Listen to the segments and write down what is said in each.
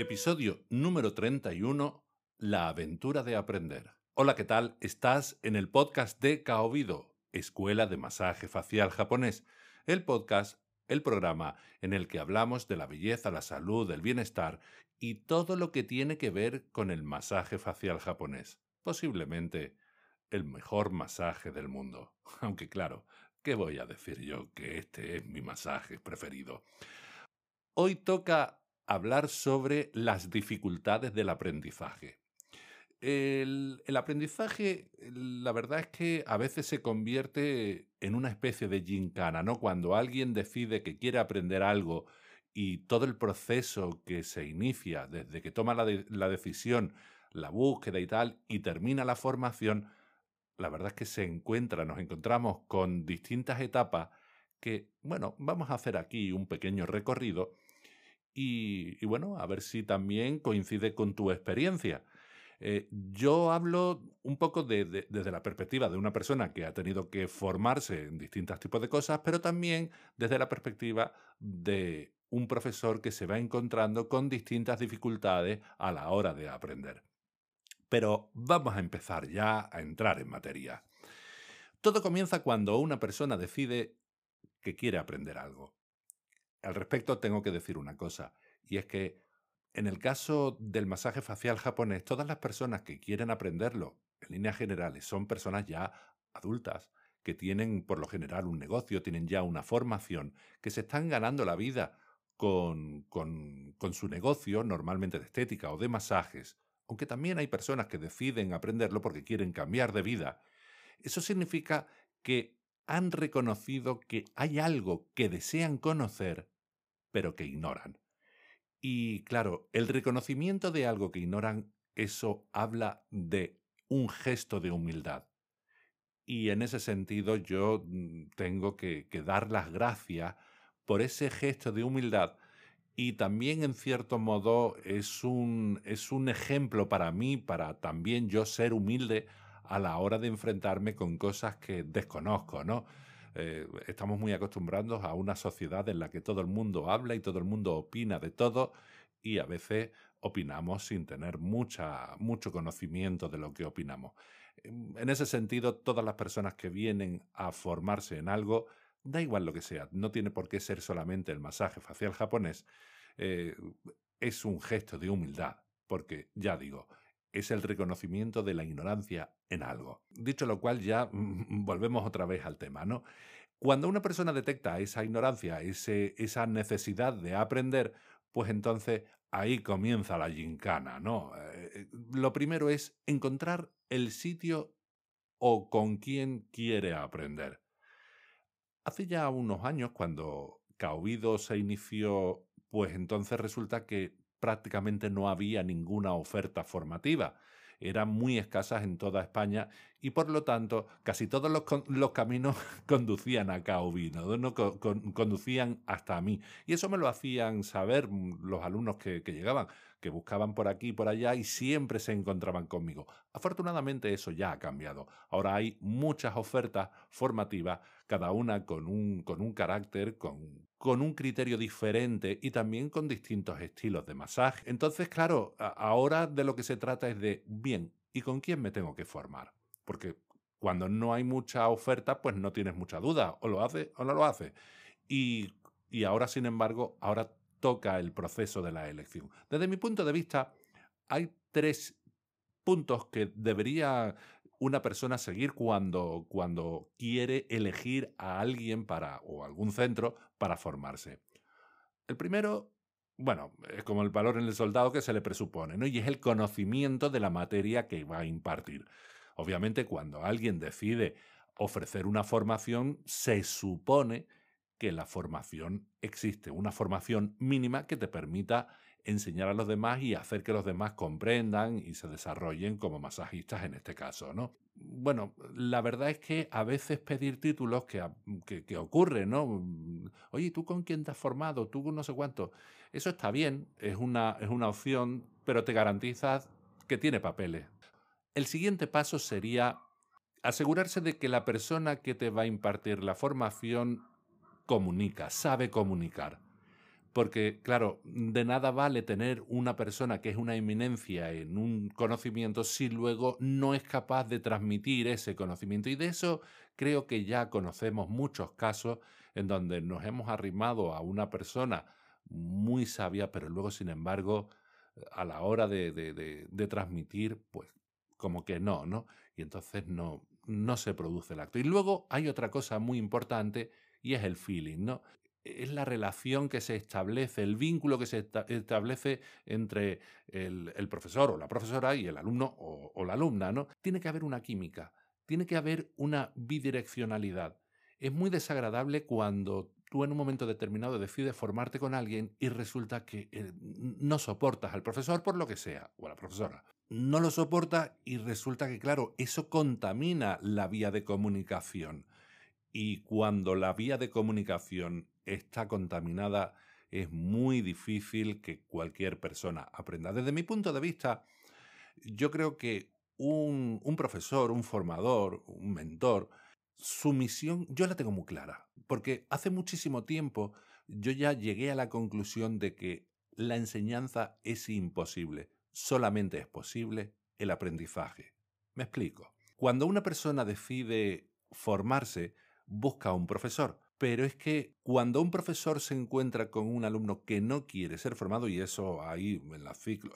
Episodio número 31, La aventura de aprender. Hola, ¿qué tal? Estás en el podcast de Kaobido, Escuela de Masaje Facial Japonés, el podcast, el programa en el que hablamos de la belleza, la salud, el bienestar y todo lo que tiene que ver con el masaje facial japonés. Posiblemente el mejor masaje del mundo. Aunque claro, ¿qué voy a decir yo que este es mi masaje preferido? Hoy toca hablar sobre las dificultades del aprendizaje. El, aprendizaje, la verdad es que a veces se convierte en una especie de gincana, ¿no? Cuando alguien decide que quiere aprender algo y todo el proceso que se inicia desde que toma la, la decisión, la búsqueda y tal, y termina la formación, la verdad es que se encuentra, nos encontramos con distintas etapas que, bueno, vamos a hacer aquí un pequeño recorrido y, bueno, a ver si también coincide con tu experiencia. Eh, yo hablo un poco desde la perspectiva de una persona que ha tenido que formarse en distintos tipos de cosas, pero también desde la perspectiva de un profesor que se va encontrando con distintas dificultades a la hora de aprender. Pero vamos a empezar ya a entrar en materia. Todo comienza cuando una persona decide que quiere aprender algo. Al respecto tengo que decir una cosa, y es que en el caso del masaje facial japonés, todas las personas que quieren aprenderlo, en líneas generales, son personas ya adultas, que tienen por lo general un negocio, tienen ya una formación, que se están ganando la vida con, con, con su negocio, normalmente de estética o de masajes, aunque también hay personas que deciden aprenderlo porque quieren cambiar de vida. Eso significa que han reconocido que hay algo que desean conocer, pero que ignoran. Y claro, el reconocimiento de algo que ignoran, eso habla de un gesto de humildad. Y en ese sentido yo mm, tengo que, dar las gracias por ese gesto de humildad y también en cierto modo es un, es un ejemplo para mí, para también yo ser humilde a la hora de enfrentarme con cosas que desconozco, ¿no? Eh, estamos muy acostumbrados a una sociedad en la que todo el mundo habla y todo el mundo opina de todo y a veces opinamos sin tener mucha, mucho conocimiento de lo que opinamos. En ese sentido, todas las personas que vienen a formarse en algo, da igual lo que sea, no tiene por qué ser solamente el masaje facial japonés, eh, es un gesto de humildad, porque ya digo, es el reconocimiento de la ignorancia en algo. Dicho lo cual, ya volvemos otra vez al tema, ¿no? Cuando una persona detecta esa ignorancia, ese, esa necesidad de aprender, pues entonces ahí comienza la gincana, ¿no? Eh, lo primero es encontrar el sitio o con quién quiere aprender. Hace ya unos años, cuando Caobido se inició, pues entonces resulta que prácticamente no había ninguna oferta formativa. Eran muy escasas en toda España y por lo tanto casi todos los, caminos conducían a Caovino, ¿no? conducían hasta mí. Y eso me lo hacían saber mm, los alumnos que, que llegaban, que buscaban por aquí y por allá y siempre se encontraban conmigo. Afortunadamente eso ya ha cambiado. Ahora hay muchas ofertas formativas, cada una con un, con un carácter, con, con un criterio diferente y también con distintos estilos de masaje. Entonces, claro, ahora de lo que se trata es de, bien, ¿y con quién me tengo que formar? Porque cuando no hay mucha oferta, pues no tienes mucha duda, o lo hace o no lo hace. Y, y ahora, sin embargo, ahora toca el proceso de la elección. Desde mi punto de vista, hay tres puntos que debería una persona seguir cuando, cuando quiere elegir a alguien para, o algún centro para formarse. El primero, bueno, es como el valor en el soldado que se le presupone, ¿no? Y es el conocimiento de la materia que va a impartir. Obviamente, cuando alguien decide ofrecer una formación, se supone que la formación existe, una formación mínima que te permita enseñar a los demás y hacer que los demás comprendan y se desarrollen como masajistas en este caso, ¿no? Bueno, la verdad es que a veces pedir títulos que, que, ocurre, ¿no? Oye, ¿tú con quién te has formado? ¿Tú no sé cuánto? Eso está bien, es una, es una opción, pero te garantizas que tiene papeles. El siguiente paso sería asegurarse de que la persona que te va a impartir la formación comunica, sabe comunicar. Porque, claro, de nada vale tener una persona que es una eminencia en un conocimiento si luego no es capaz de transmitir ese conocimiento. Y de eso creo que ya conocemos muchos casos en donde nos hemos arrimado a una persona muy sabia, pero luego, sin embargo, a la hora de, de transmitir, pues como que no, ¿no? Y entonces no, no se produce el acto. Y luego hay otra cosa muy importante y es el feeling, ¿no? Es la relación que se establece, el vínculo que se establece entre el, profesor o la profesora y el alumno o, o la alumna, ¿no? Tiene que haber una química, tiene que haber una bidireccionalidad. Es muy desagradable cuando tú en un momento determinado decides formarte con alguien y resulta que eh, no soportas al profesor por lo que sea, o a la profesora. No lo soporta y resulta que, claro, eso contamina la vía de comunicación. Y cuando la vía de comunicación está contaminada, es muy difícil que cualquier persona aprenda. Desde mi punto de vista, yo creo que un, profesor, un formador, un mentor, su misión yo la tengo muy clara, porque hace muchísimo tiempo yo ya llegué a la conclusión de que la enseñanza es imposible, solamente es posible el aprendizaje. Me explico. Cuando una persona decide formarse, busca a un profesor, pero es que cuando un profesor se encuentra con un alumno que no quiere ser formado, y eso ahí en,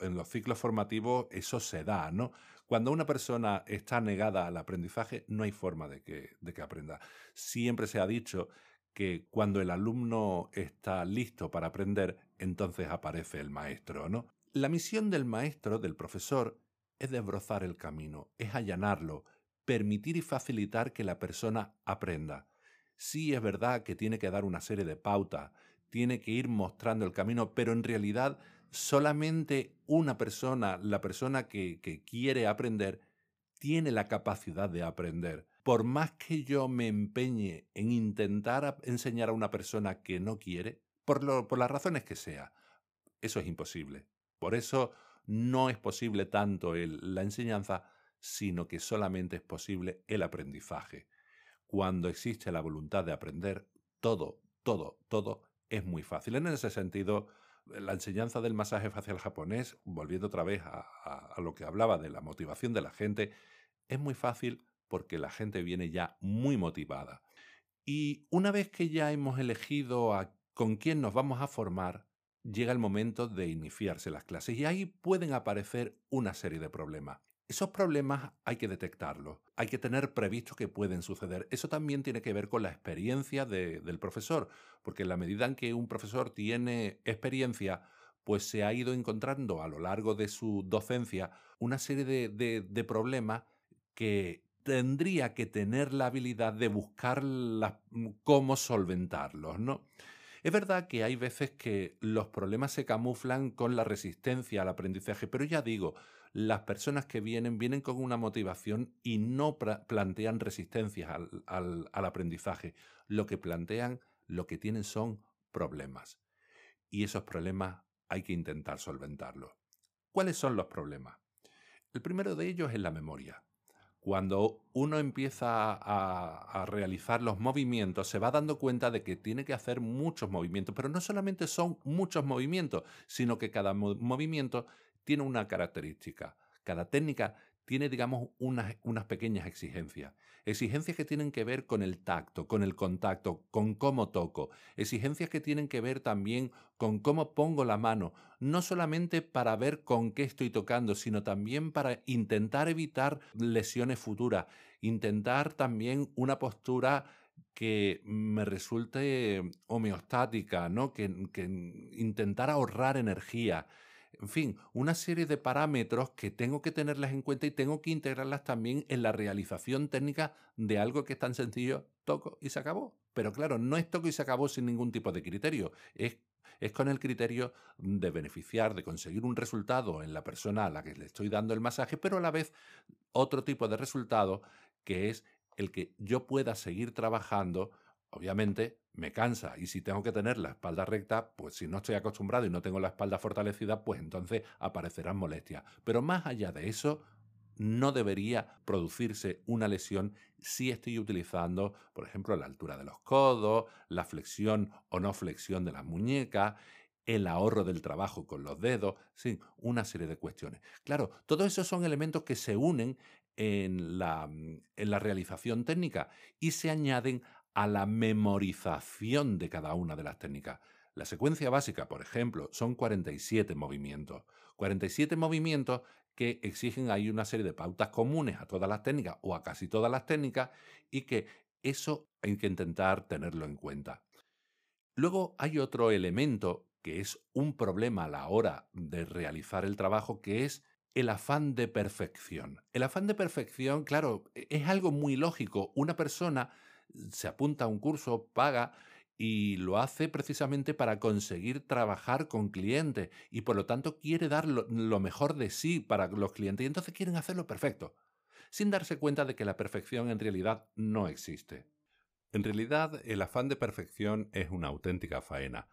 en los ciclos formativos, eso se da, ¿no? Cuando una persona está negada al aprendizaje, no hay forma de que, de que aprenda. Siempre se ha dicho que cuando el alumno está listo para aprender, entonces aparece el maestro, ¿no? La misión del maestro, del profesor, es desbrozar el camino, es allanarlo, permitir y facilitar que la persona aprenda. Sí es verdad que tiene que dar una serie de pautas, tiene que ir mostrando el camino, pero en realidad solamente una persona, la persona que, quiere aprender, tiene la capacidad de aprender. Por más que yo me empeñe en intentar enseñar a una persona que no quiere, por, las razones que sea, eso es imposible. Por eso no es posible tanto la enseñanza, sino que solamente es posible el aprendizaje. Cuando existe la voluntad de aprender, todo, todo, todo es muy fácil. En ese sentido, la enseñanza del masaje facial japonés, volviendo otra vez a, lo que hablaba de la motivación de la gente, es muy fácil porque la gente viene ya muy motivada. Y una vez que ya hemos elegido con quién nos vamos a formar, llega el momento de iniciarse las clases y ahí pueden aparecer una serie de problemas. Esos problemas hay que detectarlos, hay que tener previsto que pueden suceder. Eso también tiene que ver con la experiencia del profesor, porque en la medida en que un profesor tiene experiencia, pues se ha ido encontrando a lo largo de su docencia una serie de, problemas que tendría que tener la habilidad de buscar cómo solventarlos, ¿no? Es verdad que hay veces que los problemas se camuflan con la resistencia al aprendizaje, pero ya digo, las personas que vienen vienen con una motivación y no plantean resistencias al, aprendizaje. Lo que plantean, lo que tienen son problemas. Y esos problemas hay que intentar solventarlos. ¿Cuáles son los problemas? El primero de ellos es la memoria. Cuando uno empieza a, a, realizar los movimientos, se va dando cuenta de que tiene que hacer muchos movimientos, pero no solamente son muchos movimientos, sino que cada movimiento tiene una característica. Cada técnica tiene, digamos, unas, pequeñas exigencias. Exigencias que tienen que ver con el tacto, con el contacto, con cómo toco. Exigencias que tienen que ver también con cómo pongo la mano, no solamente para ver con qué estoy tocando, sino también para intentar evitar lesiones futuras, intentar también una postura que me resulte homeostática, ¿no? que, que intentar ahorrar energía en fin, una serie de parámetros que tengo que tenerlas en cuenta y tengo que integrarlas también en la realización técnica de algo que es tan sencillo, toco y se acabó. Pero claro, no es toco y se acabó sin ningún tipo de criterio, es, con el criterio de beneficiar, de conseguir un resultado en la persona a la que le estoy dando el masaje, pero a la vez otro tipo de resultado que es el que yo pueda seguir trabajando obviamente me cansa y si tengo que tener la espalda recta, pues si no estoy acostumbrado y no tengo la espalda fortalecida, pues entonces aparecerán molestias. Pero más allá de eso, no debería producirse una lesión si estoy utilizando, por ejemplo, la altura de los codos, la flexión o no flexión de las muñecas el ahorro del trabajo con los dedos, sí, una serie de cuestiones. Claro, todos esos son elementos que se unen en la, en la realización técnica y se añaden a la memorización de cada una de las técnicas. La secuencia básica, por ejemplo, son 47 movimientos. 47 movimientos que exigen ahí una serie de pautas comunes a todas las técnicas o a casi todas las técnicas y que eso hay que intentar tenerlo en cuenta. Luego hay otro elemento que es un problema a la hora de realizar el trabajo, que es el afán de perfección. El afán de perfección, claro, e, es algo muy lógico. Una persona se apunta a un curso, paga y lo hace precisamente para conseguir trabajar con clientes y por lo tanto quiere dar lo, mejor de sí para los clientes y entonces quieren hacerlo perfecto, sin darse cuenta de que la perfección en realidad no existe. En realidad el afán de perfección es una auténtica faena.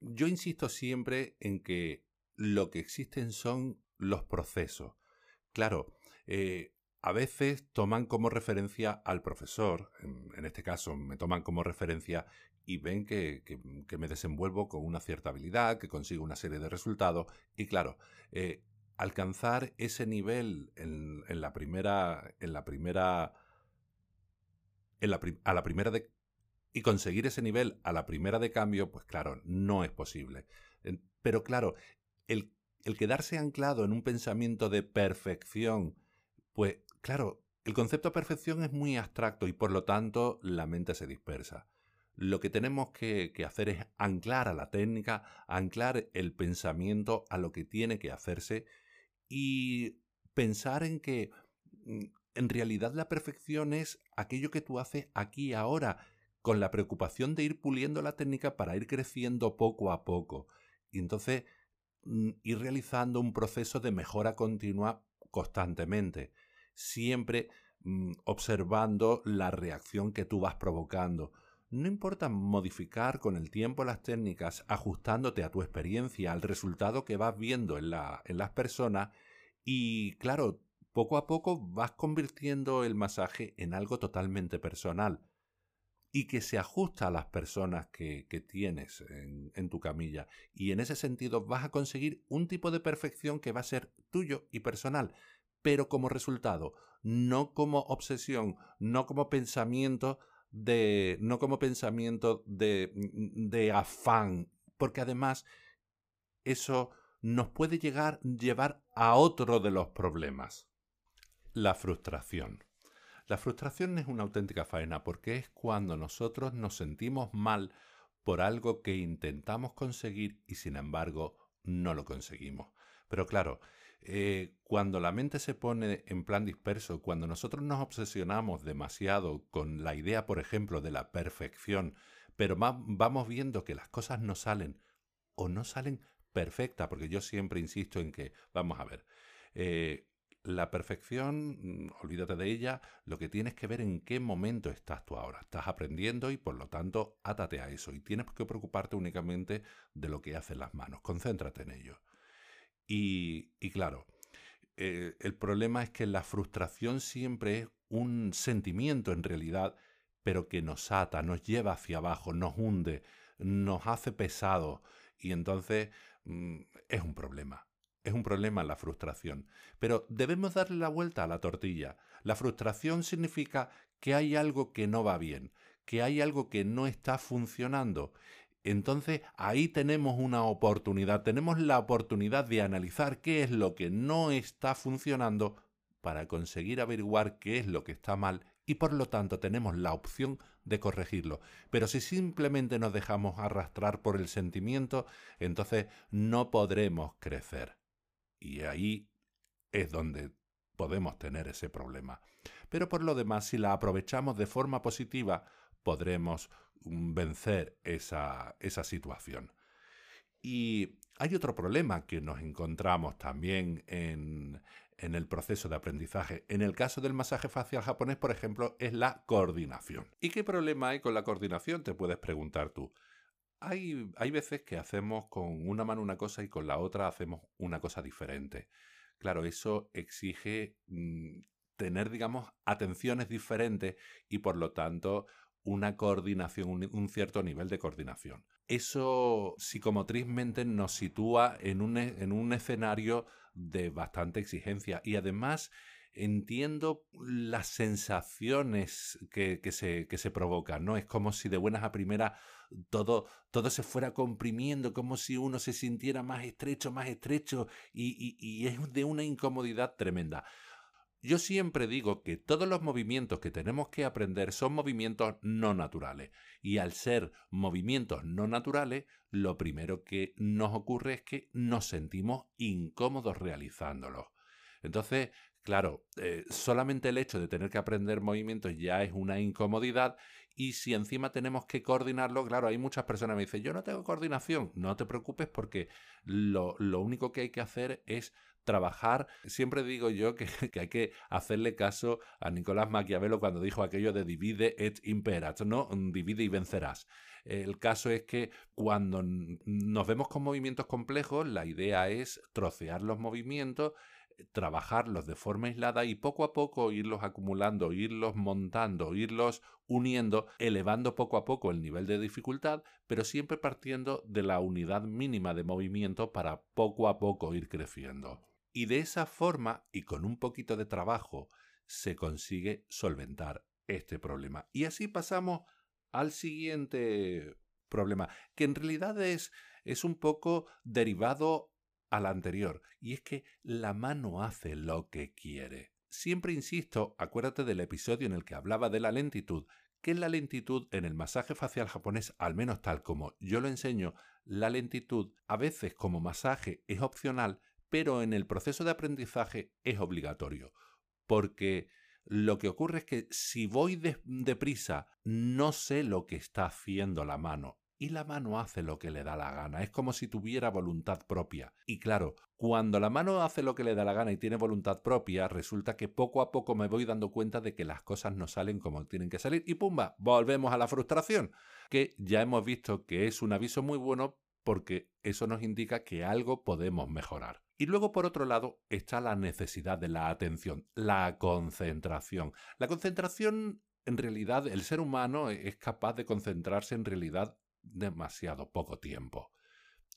Yo insisto siempre en que lo que existen son los procesos. Claro, eh, a veces toman como referencia al profesor, en, este caso me toman como referencia y ven que, me desenvuelvo con una cierta habilidad, que consigo una serie de resultados y claro, eh, alcanzar ese nivel en, la primera, en la primera, a la primera de, y conseguir ese nivel a la primera de cambio, pues claro, no es posible. Pero claro, el quedarse anclado en un pensamiento de perfección, pues claro, el concepto de perfección es muy abstracto y por lo tanto la mente se dispersa. Lo que tenemos que, hacer es anclar a la técnica, anclar el pensamiento a lo que tiene que hacerse y pensar en que mm, en realidad la perfección es aquello que tú haces aquí ahora, con la preocupación de ir puliendo la técnica para ir creciendo poco a poco. Y entonces mm, ir realizando un proceso de mejora continua constantemente siempre mm, observando la reacción que tú vas provocando. No importa modificar con el tiempo las técnicas, ajustándote a tu experiencia, al resultado que vas viendo en, la, en las personas y claro, poco a poco vas convirtiendo el masaje en algo totalmente personal y que se ajusta a las personas que, que tienes en, en, tu camilla. Y en ese sentido vas a conseguir un tipo de perfección que va a ser tuyo y personal pero como resultado, no como obsesión, no como pensamiento de, no como pensamiento de, de afán, porque además eso nos puede llegar, llevar a otro de los problemas, la frustración. La frustración es una auténtica faena porque es cuando nosotros nos sentimos mal por algo que intentamos conseguir y sin embargo no lo conseguimos. Pero claro, eh, cuando la mente se pone en plan disperso, cuando nosotros nos obsesionamos demasiado con la idea, por ejemplo, de la perfección, pero vamos viendo que las cosas no salen o no salen perfectas, porque yo siempre insisto en que, vamos a ver, eh, la perfección, mm, olvídate de ella, lo que tienes que ver en qué momento estás tú ahora. Estás aprendiendo y por lo tanto átate a eso y tienes que preocuparte únicamente de lo que hacen las manos, concéntrate en ello. Y, claro, eh, el problema es que la frustración siempre es un sentimiento en realidad, pero que nos ata, nos lleva hacia abajo, nos hunde, nos hace pesado y entonces mm, es un problema. Es un problema la frustración. Pero debemos darle la vuelta a la tortilla. La frustración significa que hay algo que no va bien, que hay algo que no está funcionando entonces ahí tenemos una oportunidad, tenemos la oportunidad de analizar qué es lo que no está funcionando para conseguir averiguar qué es lo que está mal y por lo tanto tenemos la opción de corregirlo. Pero si simplemente nos dejamos arrastrar por el sentimiento, entonces no podremos crecer. Y ahí es donde podemos tener ese problema. Pero por lo demás, si la aprovechamos de forma positiva, podremos vencer esa, esa situación. Y hay otro problema que nos encontramos también en, en, el proceso de aprendizaje. En el caso del masaje facial japonés, por ejemplo, es la coordinación. ¿Y qué problema hay con la coordinación? Te puedes preguntar tú. Hay, hay veces que hacemos con una mano una cosa y con la otra hacemos una cosa diferente. Claro, eso exige mm, tener, digamos, atenciones diferentes y por lo tanto una coordinación, un, cierto nivel de coordinación. Eso psicomotrizmente nos sitúa en un, en un escenario de bastante exigencia y además entiendo las sensaciones que, se, que se provocan, ¿no? Es como si de buenas a primeras todo, todo se fuera comprimiendo, como si uno se sintiera más estrecho, más estrecho, y, y es de una incomodidad tremenda. Yo siempre digo que todos los movimientos que tenemos que aprender son movimientos no naturales. Y al ser movimientos no naturales, lo primero que nos ocurre es que nos sentimos incómodos realizándolos. Entonces, Claro, eh, solamente el hecho de tener que aprender movimientos ya es una incomodidad y si encima tenemos que coordinarlo, claro, hay muchas personas que me dicen, yo no tengo coordinación, no te preocupes porque lo, único que hay que hacer es trabajar. Siempre digo yo que, hay que hacerle caso a Nicolás Maquiavelo cuando dijo aquello de divide et imperat, ¿no? Divide y vencerás. El caso es que cuando nos vemos con movimientos complejos, la idea es trocear los movimientos trabajarlos de forma aislada y poco a poco irlos acumulando, irlos montando, irlos uniendo, elevando poco a poco el nivel de dificultad, pero siempre partiendo de la unidad mínima de movimiento para poco a poco ir creciendo. Y de esa forma, y con un poquito de trabajo, se consigue solventar este problema. Y así pasamos al siguiente problema, que en realidad es, es un poco derivado a la anterior, y es que la mano hace lo que quiere. Siempre insisto, acuérdate del episodio en el que hablaba de la lentitud, que la lentitud en el masaje facial japonés, al menos tal como yo lo enseño, la lentitud a veces como masaje es opcional, pero en el proceso de aprendizaje es obligatorio, porque lo que ocurre es que si voy deprisa, no sé lo que está haciendo la mano y la mano hace lo que le da la gana. Es como si tuviera voluntad propia. Y claro, cuando la mano hace lo que le da la gana y tiene voluntad propia, resulta que poco a poco me voy dando cuenta de que las cosas no salen como tienen que salir. Y pumba, volvemos a la frustración, que ya hemos visto que es un aviso muy bueno porque eso nos indica que algo podemos mejorar. Y luego, por otro lado, está la necesidad de la atención, la concentración. La concentración, en realidad, el ser humano es capaz de concentrarse en realidad demasiado poco tiempo.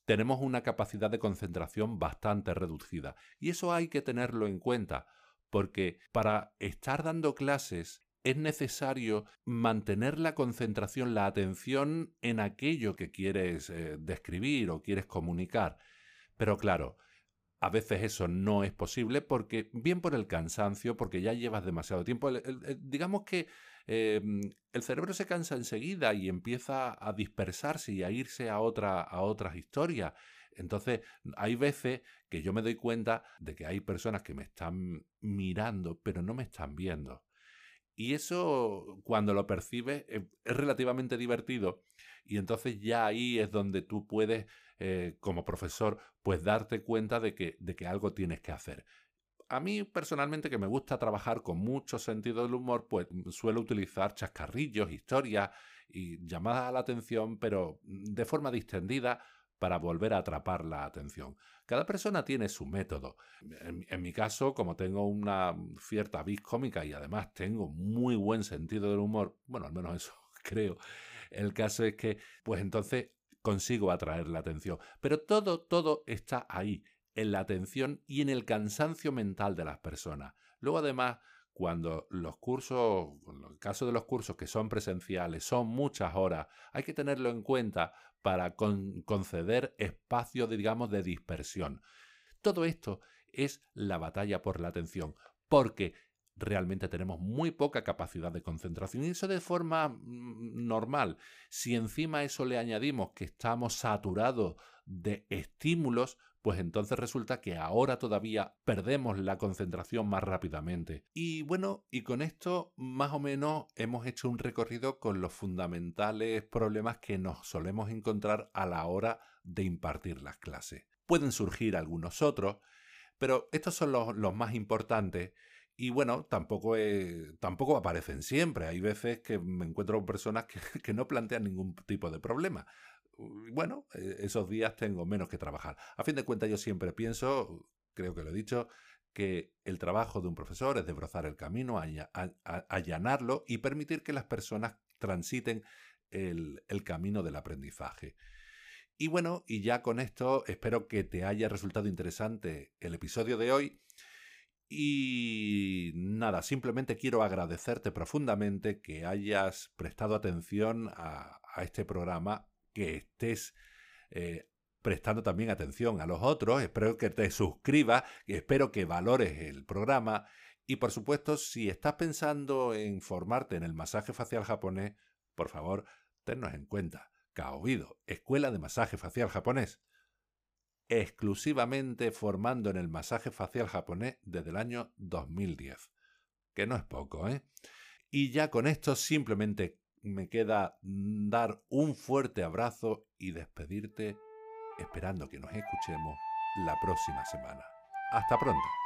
Tenemos una capacidad de concentración bastante reducida y eso hay que tenerlo en cuenta porque para estar dando clases es necesario mantener la concentración, la atención en aquello que quieres eh, describir o quieres comunicar. Pero claro, a veces eso no es posible porque, bien por el cansancio, porque ya llevas demasiado tiempo. digamos que Em, el cerebro se cansa enseguida y empieza a dispersarse y a irse a, a otras historias. Entonces, hay veces que yo me doy cuenta de que hay personas que me están mirando, pero no me están viendo. Y eso, cuando lo percibes, es relativamente divertido. Y entonces ya ahí es donde tú puedes, eh, como profesor, pues darte cuenta de que, de que algo tienes que hacer. A mí personalmente que me gusta trabajar con mucho sentido del humor, pues suelo utilizar chascarrillos, historias y llamadas a la atención, pero mm, de forma distendida para volver a atrapar la atención. Cada persona tiene su método. En, mi caso, como tengo una cierta vis cómica y además tengo muy buen sentido del humor, bueno, al menos eso creo, el caso es que, pues entonces consigo atraer la atención. Pero todo, todo está ahí en la atención y en el cansancio mental de las personas. Luego, además, cuando los cursos, en el caso de los cursos que son presenciales, son muchas horas, hay que tenerlo en cuenta para conceder espacio, digamos, de dispersión. Todo esto es la batalla por la atención, porque realmente tenemos muy poca capacidad de concentración y eso de forma mm, normal. Si encima a eso le añadimos que estamos saturados de estímulos, pues entonces resulta que ahora todavía perdemos la concentración más rápidamente. Y bueno, y con esto más o menos hemos hecho un recorrido con los fundamentales problemas que nos solemos encontrar a la hora de impartir las clases. Pueden surgir algunos otros, pero estos son los, más importantes y bueno, tampoco, tampoco aparecen siempre. Hay veces que me encuentro con personas que, que no plantean ningún tipo de problema bueno, e, esos días tengo menos que trabajar. A fin de cuentas yo siempre pienso, creo que lo he dicho, que el trabajo de un profesor es desbrozar el camino, allanarlo y permitir que las personas transiten el camino del aprendizaje. Y bueno, y ya con esto espero que te haya resultado interesante el episodio de hoy. Y nada, simplemente quiero agradecerte profundamente que hayas prestado atención a, este programa, que estés eh, prestando también atención a los otros. Espero que te suscribas, espero que valores el programa. Y por supuesto, si estás pensando en formarte en el masaje facial japonés, por favor, tennos en cuenta. Kaobido, Escuela de Masaje Facial Japonés. Exclusivamente formando en el masaje facial japonés desde el año 2010. Que no es poco, ¿eh? Y ya con esto simplemente me queda dar un fuerte abrazo y despedirte esperando que nos escuchemos la próxima semana. Hasta pronto.